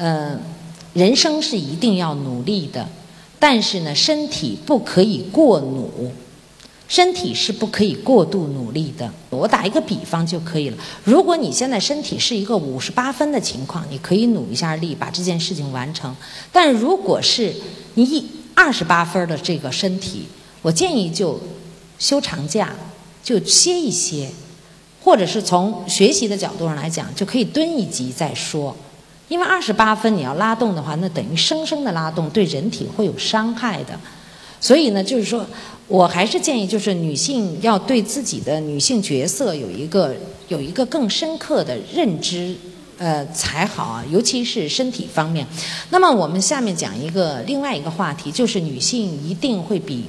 呃，人生是一定要努力的，但是呢，身体不可以过努，身体是不可以过度努力的。我打一个比方就可以了。如果你现在身体是一个五十八分的情况，你可以努一下力把这件事情完成。但如果是你一二十八分的这个身体，我建议就休长假，就歇一歇，或者是从学习的角度上来讲，就可以蹲一级再说。因为二十八分你要拉动的话，那等于生生的拉动，对人体会有伤害的。所以呢，就是说我还是建议，就是女性要对自己的女性角色有一个有一个更深刻的认知，呃才好啊，尤其是身体方面。那么我们下面讲一个另外一个话题，就是女性一定会比。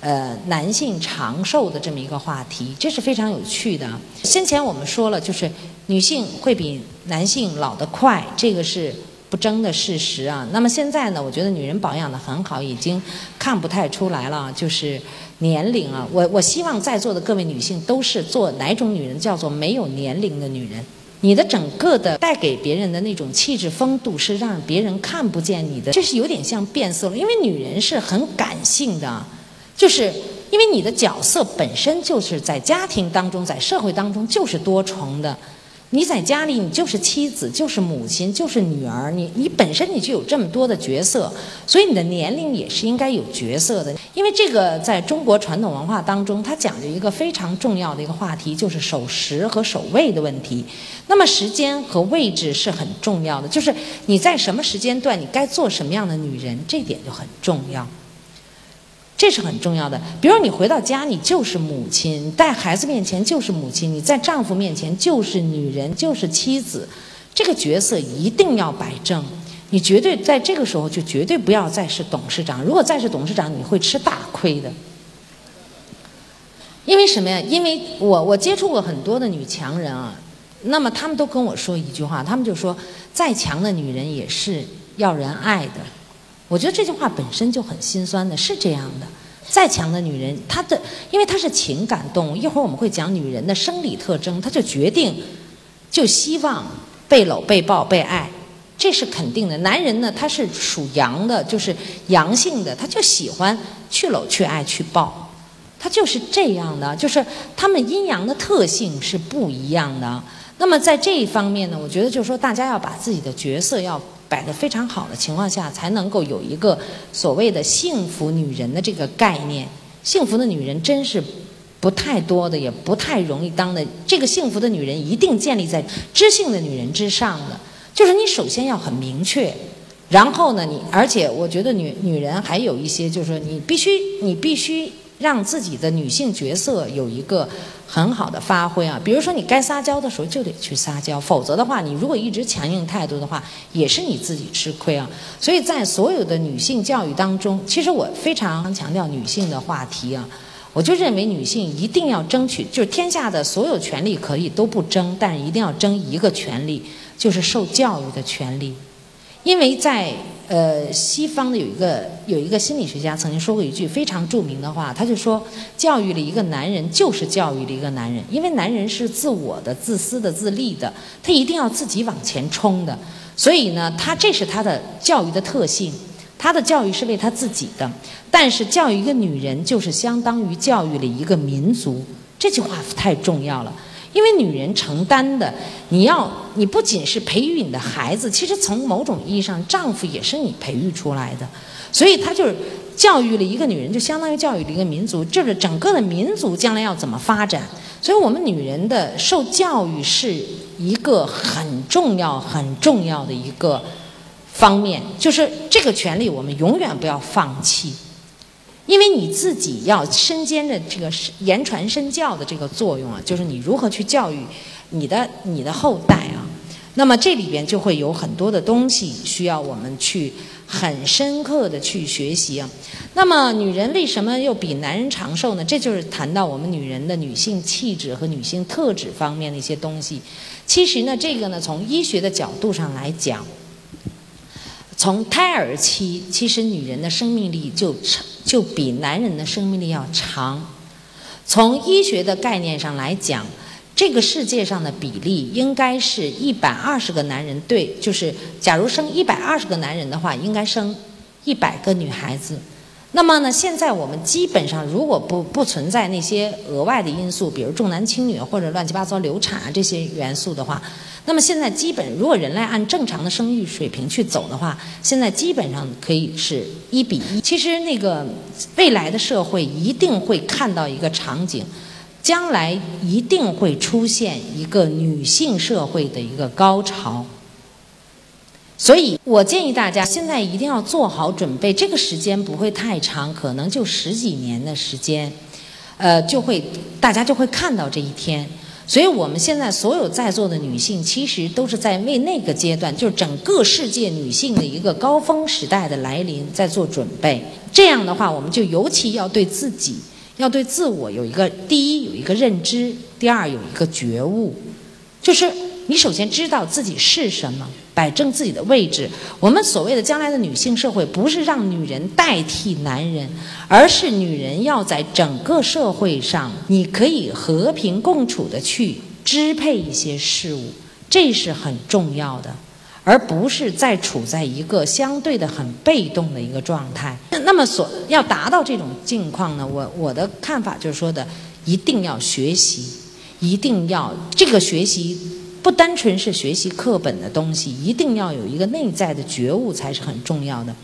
呃，男性长寿的这么一个话题，这是非常有趣的。先前我们说了，就是女性会比男性老得快，这个是不争的事实啊。那么现在呢，我觉得女人保养的很好，已经看不太出来了，就是年龄啊。我我希望在座的各位女性都是做哪种女人，叫做没有年龄的女人。你的整个的带给别人的那种气质风度，是让别人看不见你的，这是有点像变色了。因为女人是很感性的。就是因为你的角色本身就是在家庭当中，在社会当中就是多重的。你在家里，你就是妻子，就是母亲，就是女儿。你你本身你就有这么多的角色，所以你的年龄也是应该有角色的。因为这个在中国传统文化当中，它讲究一个非常重要的一个话题，就是守时和守位的问题。那么时间和位置是很重要的，就是你在什么时间段，你该做什么样的女人，这点就很重要。这是很重要的。比如你回到家，你就是母亲；在孩子面前就是母亲；你在丈夫面前就是女人，就是妻子。这个角色一定要摆正。你绝对在这个时候就绝对不要再是董事长。如果再是董事长，你会吃大亏的。因为什么呀？因为我我接触过很多的女强人啊，那么他们都跟我说一句话，他们就说：再强的女人也是要人爱的。我觉得这句话本身就很心酸的，是这样的。再强的女人，她的因为她是情感动物，一会儿我们会讲女人的生理特征，她就决定就希望被搂、被抱、被爱，这是肯定的。男人呢，他是属阳的，就是阳性的，他就喜欢去搂、去爱、去抱，他就是这样的，就是他们阴阳的特性是不一样的。那么在这一方面呢，我觉得就是说，大家要把自己的角色要。摆得非常好的情况下，才能够有一个所谓的幸福女人的这个概念。幸福的女人真是不太多的，也不太容易当的。这个幸福的女人一定建立在知性的女人之上的，就是你首先要很明确，然后呢，你而且我觉得女女人还有一些，就是说你必须你必须。让自己的女性角色有一个很好的发挥啊，比如说你该撒娇的时候就得去撒娇，否则的话，你如果一直强硬态度的话，也是你自己吃亏啊。所以在所有的女性教育当中，其实我非常强调女性的话题啊，我就认为女性一定要争取，就是天下的所有权利可以都不争，但是一定要争一个权利，就是受教育的权利，因为在。呃，西方的有一个有一个心理学家曾经说过一句非常著名的话，他就说，教育了一个男人就是教育了一个男人，因为男人是自我的、自私的、自立的，他一定要自己往前冲的，所以呢，他这是他的教育的特性，他的教育是为他自己的，但是教育一个女人就是相当于教育了一个民族，这句话太重要了。因为女人承担的，你要你不仅是培育你的孩子，其实从某种意义上，丈夫也是你培育出来的，所以他就是教育了一个女人，就相当于教育了一个民族，就是整个的民族将来要怎么发展。所以我们女人的受教育是一个很重要、很重要的一个方面，就是这个权利我们永远不要放弃。因为你自己要身兼着这个言传身教的这个作用啊，就是你如何去教育你的你的后代啊，那么这里边就会有很多的东西需要我们去很深刻的去学习啊。那么女人为什么又比男人长寿呢？这就是谈到我们女人的女性气质和女性特质方面的一些东西。其实呢，这个呢，从医学的角度上来讲。从胎儿期，其实女人的生命力就长，就比男人的生命力要长。从医学的概念上来讲，这个世界上的比例应该是一百二十个男人对，就是假如生一百二十个男人的话，应该生一百个女孩子。那么呢，现在我们基本上如果不不存在那些额外的因素，比如重男轻女或者乱七八糟流产啊这些元素的话，那么现在基本如果人类按正常的生育水平去走的话，现在基本上可以是一比一。其实那个未来的社会一定会看到一个场景，将来一定会出现一个女性社会的一个高潮。所以我建议大家现在一定要做好准备，这个时间不会太长，可能就十几年的时间，呃，就会大家就会看到这一天。所以我们现在所有在座的女性，其实都是在为那个阶段，就是整个世界女性的一个高峰时代的来临在做准备。这样的话，我们就尤其要对自己，要对自我有一个第一有一个认知，第二有一个觉悟，就是你首先知道自己是什么。摆正自己的位置。我们所谓的将来的女性社会，不是让女人代替男人，而是女人要在整个社会上，你可以和平共处的去支配一些事物，这是很重要的，而不是在处在一个相对的很被动的一个状态。那么，所要达到这种境况呢？我我的看法就是说的，一定要学习，一定要这个学习。不单纯是学习课本的东西，一定要有一个内在的觉悟，才是很重要的。